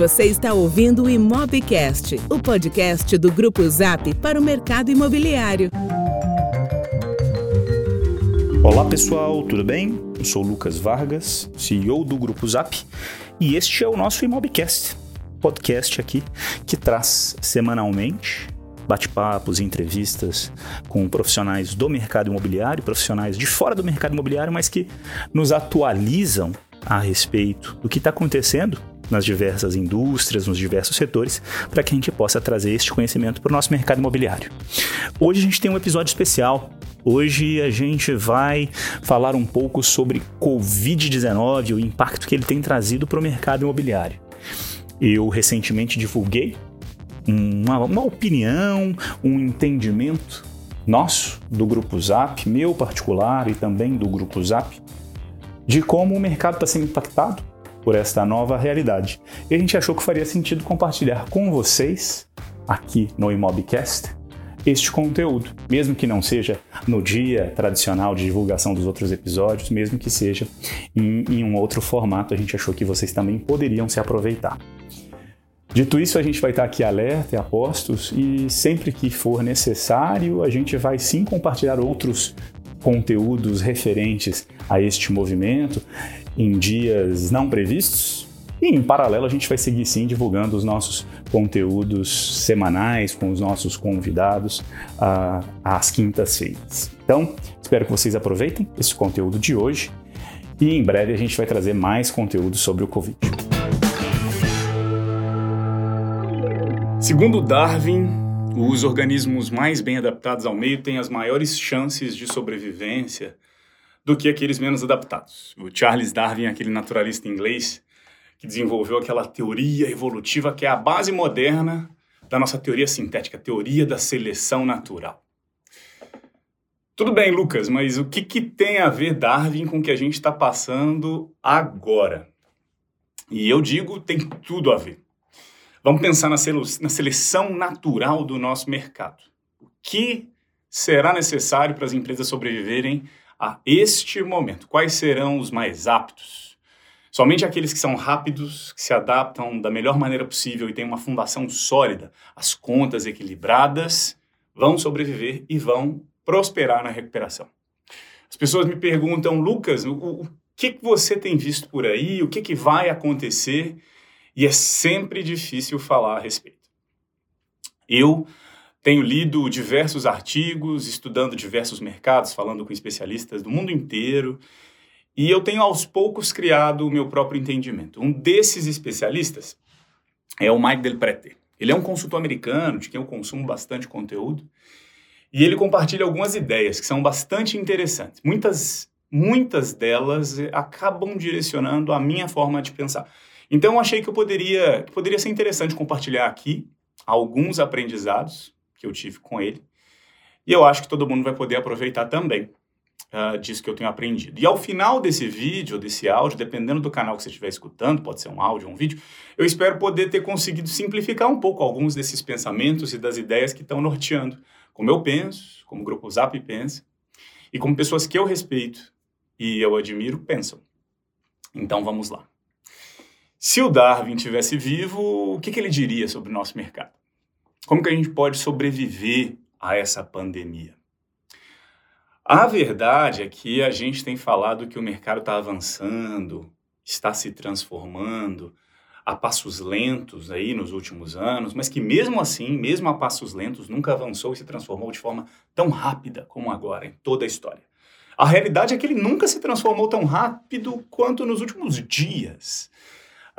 Você está ouvindo o Imobcast, o podcast do Grupo Zap para o mercado imobiliário. Olá pessoal, tudo bem? Eu sou Lucas Vargas, CEO do Grupo Zap, e este é o nosso Imobcast, podcast aqui que traz semanalmente bate-papos entrevistas com profissionais do mercado imobiliário, profissionais de fora do mercado imobiliário, mas que nos atualizam a respeito do que está acontecendo nas diversas indústrias, nos diversos setores, para que a gente possa trazer este conhecimento para o nosso mercado imobiliário. Hoje a gente tem um episódio especial. Hoje a gente vai falar um pouco sobre Covid-19 e o impacto que ele tem trazido para o mercado imobiliário. Eu recentemente divulguei uma, uma opinião, um entendimento nosso do Grupo Zap, meu particular e também do Grupo Zap, de como o mercado está sendo impactado por esta nova realidade. E a gente achou que faria sentido compartilhar com vocês, aqui no Imobcast, este conteúdo, mesmo que não seja no dia tradicional de divulgação dos outros episódios, mesmo que seja em, em um outro formato, a gente achou que vocês também poderiam se aproveitar. Dito isso, a gente vai estar aqui alerta e apostos e sempre que for necessário, a gente vai sim compartilhar outros conteúdos referentes a este movimento em dias não previstos. E em paralelo, a gente vai seguir sim divulgando os nossos conteúdos semanais com os nossos convidados uh, às quintas-feiras. Então, espero que vocês aproveitem esse conteúdo de hoje e em breve a gente vai trazer mais conteúdo sobre o Covid. Segundo Darwin, os organismos mais bem adaptados ao meio têm as maiores chances de sobrevivência do que aqueles menos adaptados. O Charles Darwin, aquele naturalista inglês que desenvolveu aquela teoria evolutiva que é a base moderna da nossa teoria sintética, teoria da seleção natural. Tudo bem, Lucas, mas o que, que tem a ver Darwin com o que a gente está passando agora? E eu digo, tem tudo a ver. Vamos pensar na, na seleção natural do nosso mercado. O que será necessário para as empresas sobreviverem a este momento? Quais serão os mais aptos? Somente aqueles que são rápidos, que se adaptam da melhor maneira possível e têm uma fundação sólida, as contas equilibradas, vão sobreviver e vão prosperar na recuperação. As pessoas me perguntam, Lucas, o, o que, que você tem visto por aí? O que, que vai acontecer? E é sempre difícil falar a respeito. Eu tenho lido diversos artigos, estudando diversos mercados, falando com especialistas do mundo inteiro, e eu tenho aos poucos criado o meu próprio entendimento. Um desses especialistas é o Mike Del Prete. Ele é um consultor americano, de quem eu consumo bastante conteúdo, e ele compartilha algumas ideias que são bastante interessantes. Muitas, muitas delas acabam direcionando a minha forma de pensar. Então eu achei que eu poderia, que poderia ser interessante compartilhar aqui alguns aprendizados que eu tive com ele. E eu acho que todo mundo vai poder aproveitar também uh, disso que eu tenho aprendido. E ao final desse vídeo, desse áudio, dependendo do canal que você estiver escutando, pode ser um áudio ou um vídeo, eu espero poder ter conseguido simplificar um pouco alguns desses pensamentos e das ideias que estão norteando como eu penso, como o Grupo Zap pensa, e como pessoas que eu respeito e eu admiro pensam. Então vamos lá. Se o Darwin tivesse vivo, o que, que ele diria sobre o nosso mercado? Como que a gente pode sobreviver a essa pandemia? A verdade é que a gente tem falado que o mercado está avançando, está se transformando a passos lentos aí nos últimos anos, mas que mesmo assim, mesmo a passos lentos, nunca avançou e se transformou de forma tão rápida como agora em toda a história. A realidade é que ele nunca se transformou tão rápido quanto nos últimos dias.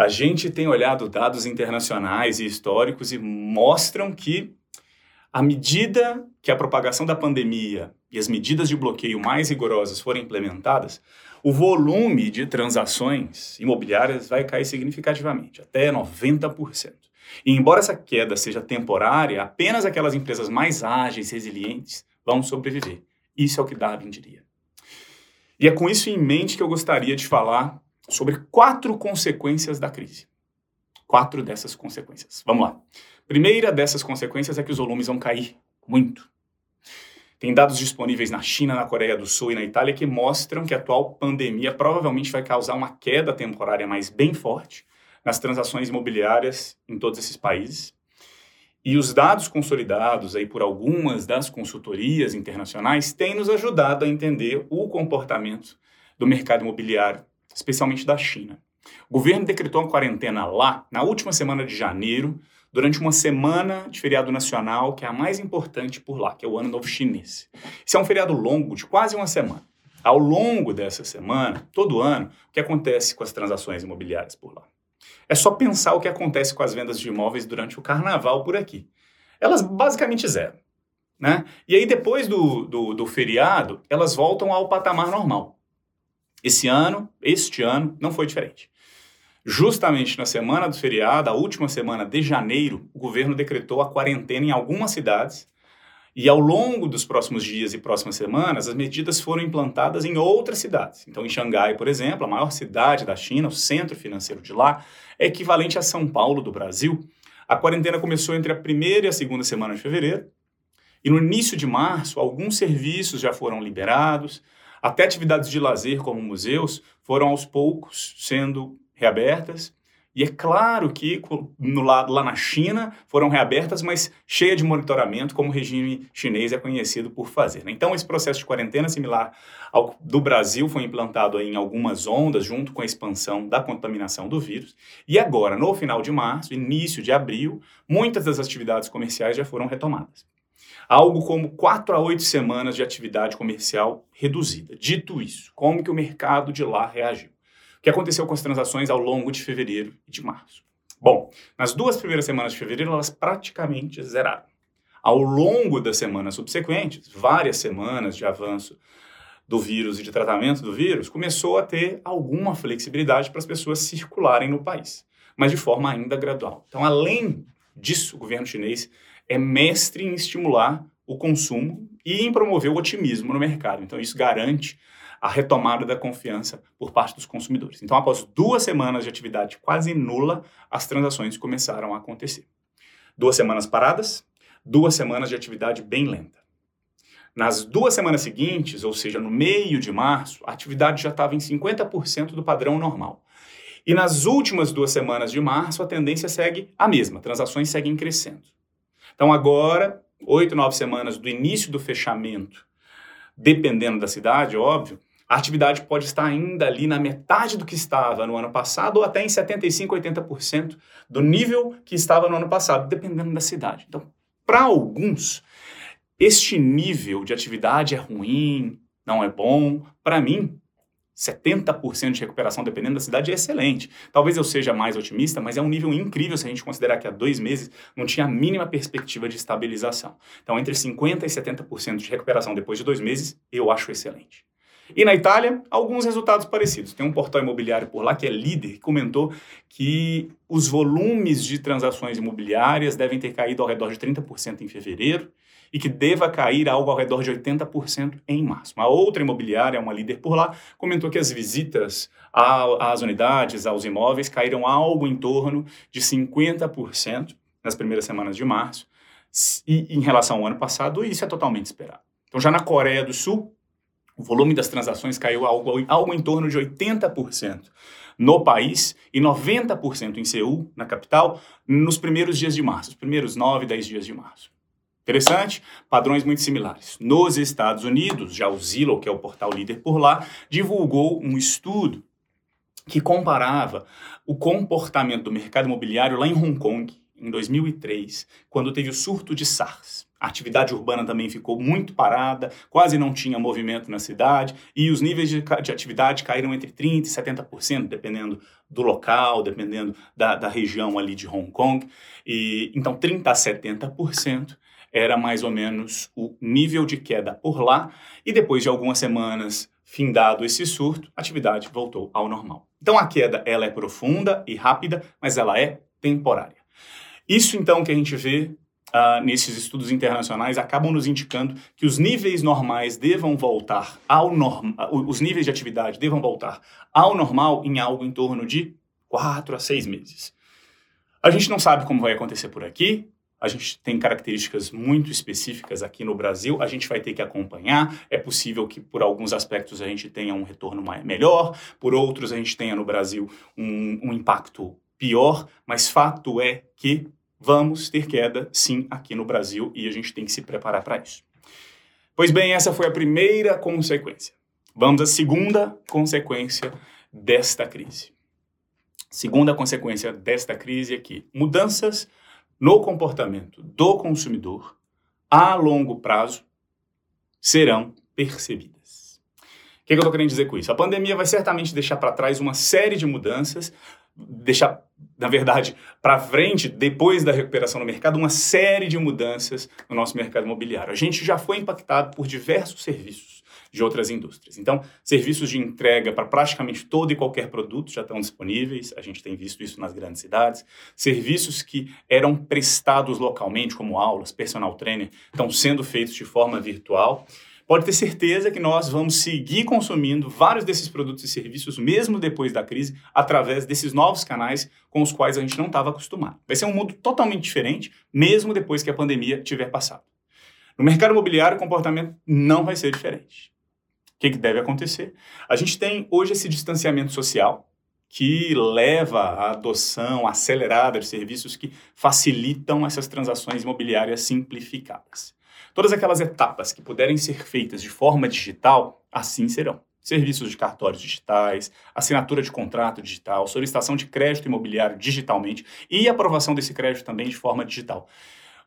A gente tem olhado dados internacionais e históricos e mostram que, à medida que a propagação da pandemia e as medidas de bloqueio mais rigorosas forem implementadas, o volume de transações imobiliárias vai cair significativamente, até 90%. E embora essa queda seja temporária, apenas aquelas empresas mais ágeis, resilientes, vão sobreviver. Isso é o que Darwin diria. E é com isso em mente que eu gostaria de falar sobre quatro consequências da crise. Quatro dessas consequências. Vamos lá. Primeira dessas consequências é que os volumes vão cair muito. Tem dados disponíveis na China, na Coreia do Sul e na Itália que mostram que a atual pandemia provavelmente vai causar uma queda temporária mais bem forte nas transações imobiliárias em todos esses países. E os dados consolidados aí por algumas das consultorias internacionais têm nos ajudado a entender o comportamento do mercado imobiliário, especialmente da China. O governo decretou uma quarentena lá na última semana de janeiro, durante uma semana de feriado nacional, que é a mais importante por lá, que é o Ano Novo Chinês. Isso é um feriado longo, de quase uma semana. Ao longo dessa semana, todo ano, o que acontece com as transações imobiliárias por lá? É só pensar o que acontece com as vendas de imóveis durante o carnaval por aqui. Elas basicamente zero. Né? E aí, depois do, do, do feriado, elas voltam ao patamar normal. Esse ano, este ano, não foi diferente. Justamente na semana do feriado, a última semana de janeiro, o governo decretou a quarentena em algumas cidades e ao longo dos próximos dias e próximas semanas, as medidas foram implantadas em outras cidades. Então, em Xangai, por exemplo, a maior cidade da China, o centro financeiro de lá, é equivalente a São Paulo do Brasil. A quarentena começou entre a primeira e a segunda semana de fevereiro. E no início de março, alguns serviços já foram liberados, até atividades de lazer, como museus, foram aos poucos sendo reabertas. E é claro que no lado lá na China foram reabertas, mas cheia de monitoramento, como o regime chinês é conhecido por fazer. Né? Então, esse processo de quarentena similar ao do Brasil foi implantado em algumas ondas, junto com a expansão da contaminação do vírus. E agora, no final de março, início de abril, muitas das atividades comerciais já foram retomadas. Algo como quatro a oito semanas de atividade comercial reduzida. Dito isso, como que o mercado de lá reagiu? O que aconteceu com as transações ao longo de fevereiro e de março? Bom, nas duas primeiras semanas de fevereiro, elas praticamente zeraram. Ao longo das semanas subsequentes, várias semanas de avanço do vírus e de tratamento do vírus, começou a ter alguma flexibilidade para as pessoas circularem no país, mas de forma ainda gradual. Então, além disso, o governo chinês é mestre em estimular o consumo e em promover o otimismo no mercado. Então, isso garante a retomada da confiança por parte dos consumidores. Então, após duas semanas de atividade quase nula, as transações começaram a acontecer. Duas semanas paradas, duas semanas de atividade bem lenta. Nas duas semanas seguintes, ou seja, no meio de março, a atividade já estava em 50% do padrão normal. E nas últimas duas semanas de março, a tendência segue a mesma, transações seguem crescendo. Então, agora, oito, nove semanas do início do fechamento, dependendo da cidade, óbvio, a atividade pode estar ainda ali na metade do que estava no ano passado ou até em 75, 80% do nível que estava no ano passado, dependendo da cidade. Então, para alguns, este nível de atividade é ruim, não é bom. Para mim, 70% de recuperação, dependendo da cidade, é excelente. Talvez eu seja mais otimista, mas é um nível incrível se a gente considerar que há dois meses não tinha a mínima perspectiva de estabilização. Então, entre 50% e 70% de recuperação depois de dois meses, eu acho excelente. E na Itália, alguns resultados parecidos. Tem um portal imobiliário por lá que é líder, que comentou que os volumes de transações imobiliárias devem ter caído ao redor de 30% em fevereiro e que deva cair algo ao redor de 80% em março. Uma outra imobiliária, uma líder por lá, comentou que as visitas às unidades, aos imóveis, caíram algo em torno de 50% nas primeiras semanas de março, e em relação ao ano passado, isso é totalmente esperado. Então, já na Coreia do Sul, o volume das transações caiu algo, algo em torno de 80% no país e 90% em Seul, na capital, nos primeiros dias de março, os primeiros 9, 10 dias de março. Interessante? Padrões muito similares. Nos Estados Unidos, já o Zillow, que é o portal líder por lá, divulgou um estudo que comparava o comportamento do mercado imobiliário lá em Hong Kong, em 2003, quando teve o surto de SARS. A atividade urbana também ficou muito parada, quase não tinha movimento na cidade e os níveis de, de atividade caíram entre 30% e 70%, dependendo do local, dependendo da, da região ali de Hong Kong. E, então, 30% a 70% era mais ou menos o nível de queda por lá. E depois de algumas semanas, findado esse surto, a atividade voltou ao normal. Então, a queda ela é profunda e rápida, mas ela é temporária. Isso então que a gente vê uh, nesses estudos internacionais acabam nos indicando que os níveis normais devam voltar ao normal, os níveis de atividade devam voltar ao normal em algo em torno de quatro a seis meses. A gente não sabe como vai acontecer por aqui, a gente tem características muito específicas aqui no Brasil, a gente vai ter que acompanhar. É possível que, por alguns aspectos, a gente tenha um retorno melhor, por outros, a gente tenha no Brasil um, um impacto pior, mas fato é que vamos ter queda sim aqui no Brasil e a gente tem que se preparar para isso. Pois bem, essa foi a primeira consequência. Vamos à segunda consequência desta crise. Segunda consequência desta crise é que mudanças no comportamento do consumidor a longo prazo serão percebidas. O que, é eu estou querendo dizer com isso? A pandemia vai certamente deixar para trás uma série de mudanças, deixar, na verdade, para frente, depois da recuperação no mercado, uma série de mudanças no nosso mercado imobiliário. A gente já foi impactado por diversos serviços de outras indústrias. Então, serviços de entrega para praticamente todo e qualquer produto já estão disponíveis, a gente tem visto isso nas grandes cidades. Serviços que eram prestados localmente, como aulas, personal trainer, estão sendo feitos de forma virtual. Pode ter certeza que nós vamos seguir consumindo vários desses produtos e serviços, mesmo depois da crise, através desses novos canais com os quais a gente não estava acostumado. Vai ser um mundo totalmente diferente, mesmo depois que a pandemia tiver passado. No mercado imobiliário, o comportamento não vai ser diferente que, que deve acontecer? A gente tem hoje esse distanciamento social que leva à adoção acelerada de serviços que facilitam essas transações imobiliárias simplificadas. Todas aquelas etapas que puderem ser feitas de forma digital, assim serão. Serviços de cartórios digitais, assinatura de contrato digital, solicitação de crédito imobiliário digitalmente e aprovação desse crédito também de forma digital.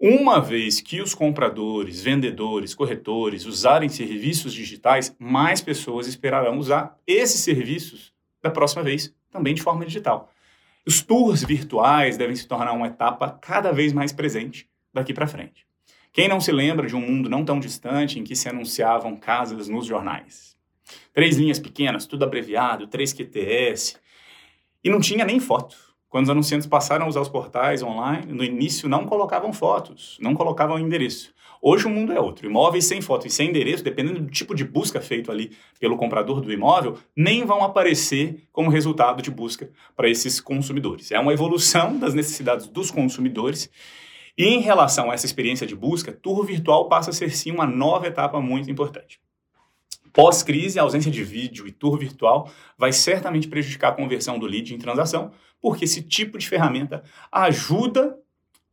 Uma vez que os compradores, vendedores, corretores usarem serviços digitais, mais pessoas esperarão usar esses serviços da próxima vez, também de forma digital. Os tours virtuais devem se tornar uma etapa cada vez mais presente daqui para frente. Quem não se lembra de um mundo não tão distante em que se anunciavam casas nos jornais? Três linhas pequenas, tudo abreviado, três QTS, e não tinha nem foto. Quando os anunciantes passaram a usar os portais online, no início não colocavam fotos, não colocavam endereço. Hoje o mundo é outro. Imóveis sem foto e sem endereço, dependendo do tipo de busca feito ali pelo comprador do imóvel, nem vão aparecer como resultado de busca para esses consumidores. É uma evolução das necessidades dos consumidores. E em relação a essa experiência de busca, tour virtual passa a ser sim uma nova etapa muito importante. Pós-crise, a ausência de vídeo e tour virtual vai certamente prejudicar a conversão do lead em transação, porque esse tipo de ferramenta ajuda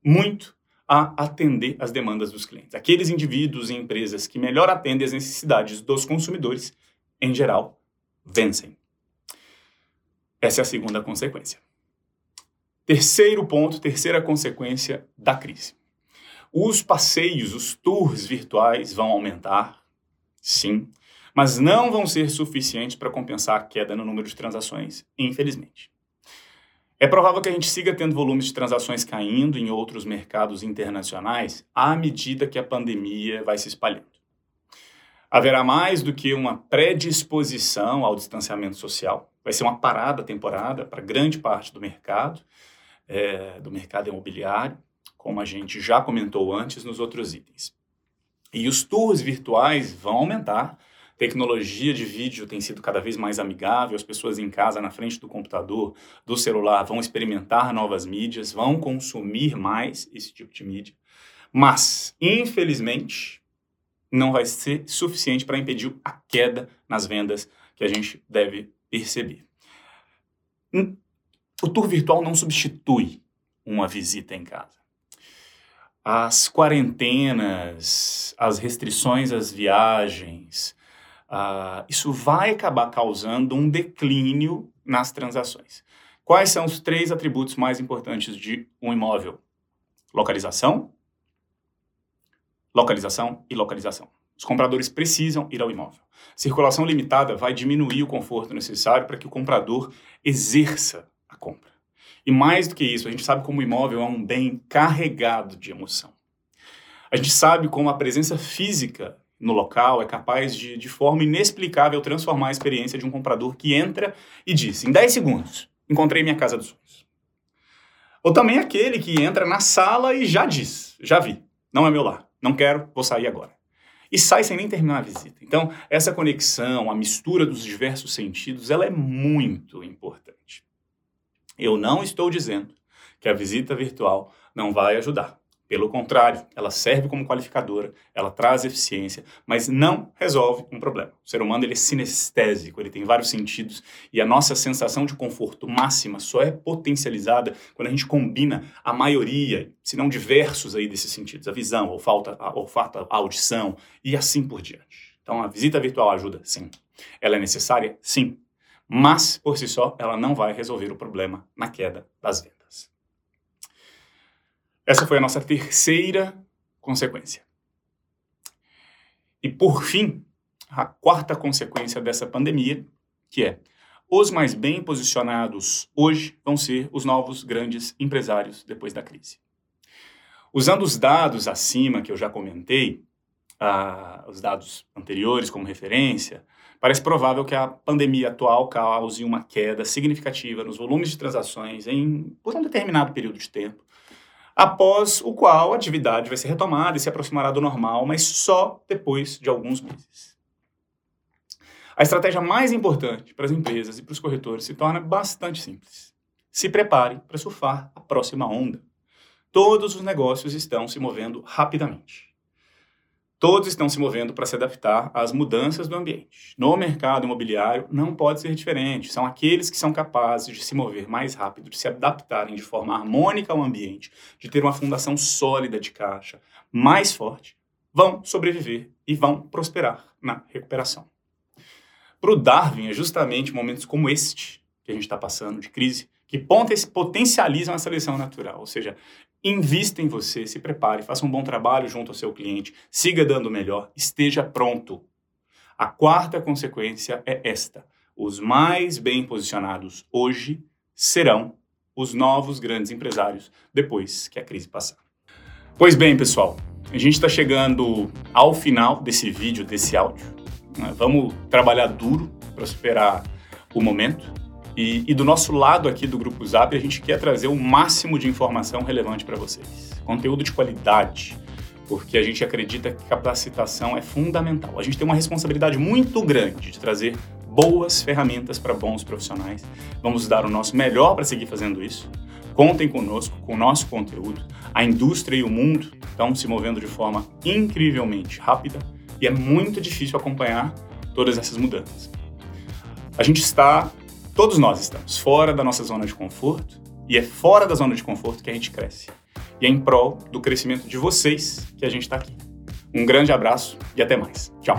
muito a atender as demandas dos clientes. Aqueles indivíduos e empresas que melhor atendem as necessidades dos consumidores, em geral, vencem. Essa é a segunda consequência. Terceiro ponto, terceira consequência da crise. Os passeios, os tours virtuais vão aumentar, sim, mas não vão ser suficientes para compensar a queda no número de transações, infelizmente. É provável que a gente siga tendo volumes de transações caindo em outros mercados internacionais à medida que a pandemia vai se espalhando. Haverá mais do que uma predisposição ao distanciamento social. Vai ser uma parada temporada para grande parte do mercado, é, do mercado imobiliário, como a gente já comentou antes nos outros itens. E os tours virtuais vão aumentar Tecnologia de vídeo tem sido cada vez mais amigável, as pessoas em casa, na frente do computador, do celular, vão experimentar novas mídias, vão consumir mais esse tipo de mídia. Mas, infelizmente, não vai ser suficiente para impedir a queda nas vendas que a gente deve perceber. O tour virtual não substitui uma visita em casa. As quarentenas, as restrições às viagens, Uh, isso vai acabar causando um declínio nas transações. Quais são os três atributos mais importantes de um imóvel? Localização, localização e localização. Os compradores precisam ir ao imóvel. Circulação limitada vai diminuir o conforto necessário para que o comprador exerça a compra. E mais do que isso, a gente sabe como o imóvel é um bem carregado de emoção. A gente sabe como a presença física no local é capaz de, de forma inexplicável, transformar a experiência de um comprador que entra e diz: em 10 segundos, encontrei minha casa dos sonhos. Ou também aquele que entra na sala e já diz: já vi, não é meu lar, não quero, vou sair agora. E sai sem nem terminar a visita. Então, essa conexão, a mistura dos diversos sentidos, ela é muito importante. Eu não estou dizendo que a visita virtual não vai ajudar. Pelo contrário, ela serve como qualificadora, ela traz eficiência, mas não resolve um problema. O ser humano ele é sinestésico, ele tem vários sentidos e a nossa sensação de conforto máxima só é potencializada quando a gente combina a maioria, se não diversos aí desses sentidos, a visão, a olfato, a, olfato, a audição e assim por diante. Então a visita virtual ajuda, sim. Ela é necessária? Sim. Mas, por si só, ela não vai resolver o problema na queda das vendas. Essa foi a nossa terceira consequência. E por fim, a quarta consequência dessa pandemia, que é os mais bem posicionados hoje vão ser os novos grandes empresários depois da crise. Usando os dados acima que eu já comentei, os dados anteriores como referência, parece provável que a pandemia atual cause uma queda significativa nos volumes de transações em, por um determinado período de tempo, após o qual a atividade vai ser retomada e se aproximará do normal, mas só depois de alguns meses. A estratégia mais importante para as empresas e para os corretores se torna bastante simples. Se prepare para surfar a próxima onda. Todos os negócios estão se movendo rapidamente. Todos estão se movendo para se adaptar às mudanças do ambiente. No mercado imobiliário não pode ser diferente. São aqueles que são capazes de se mover mais rápido, de se adaptarem de forma harmônica ao ambiente, de ter uma fundação sólida de caixa mais forte, vão sobreviver e vão prosperar na recuperação. Para o Darwin, é justamente momentos como este que a gente está passando, de crise, que potencializam a seleção natural. Ou seja, invista em você, se prepare, faça um bom trabalho junto ao seu cliente, siga dando o melhor, esteja pronto. A quarta consequência é esta: os mais bem posicionados hoje serão os novos grandes empresários depois que a crise passar. Pois bem, pessoal, a gente está chegando ao final desse vídeo, desse áudio. Né? Vamos trabalhar duro para superar o momento e, e, do nosso lado aqui do Grupo Zap, a gente quer trazer o máximo de informação relevante para vocês. Conteúdo de qualidade, porque a gente acredita que capacitação é fundamental. A gente tem uma responsabilidade muito grande de trazer boas ferramentas para bons profissionais. Vamos dar o nosso melhor para seguir fazendo isso. Contem conosco, com o nosso conteúdo. A indústria e o mundo estão se movendo de forma incrivelmente rápida e é muito difícil acompanhar todas essas mudanças. A gente está Todos nós estamos fora da nossa zona de conforto e é fora da zona de conforto que a gente cresce. E é em prol do crescimento de vocês que a gente está aqui. Um grande abraço e até mais. Tchau.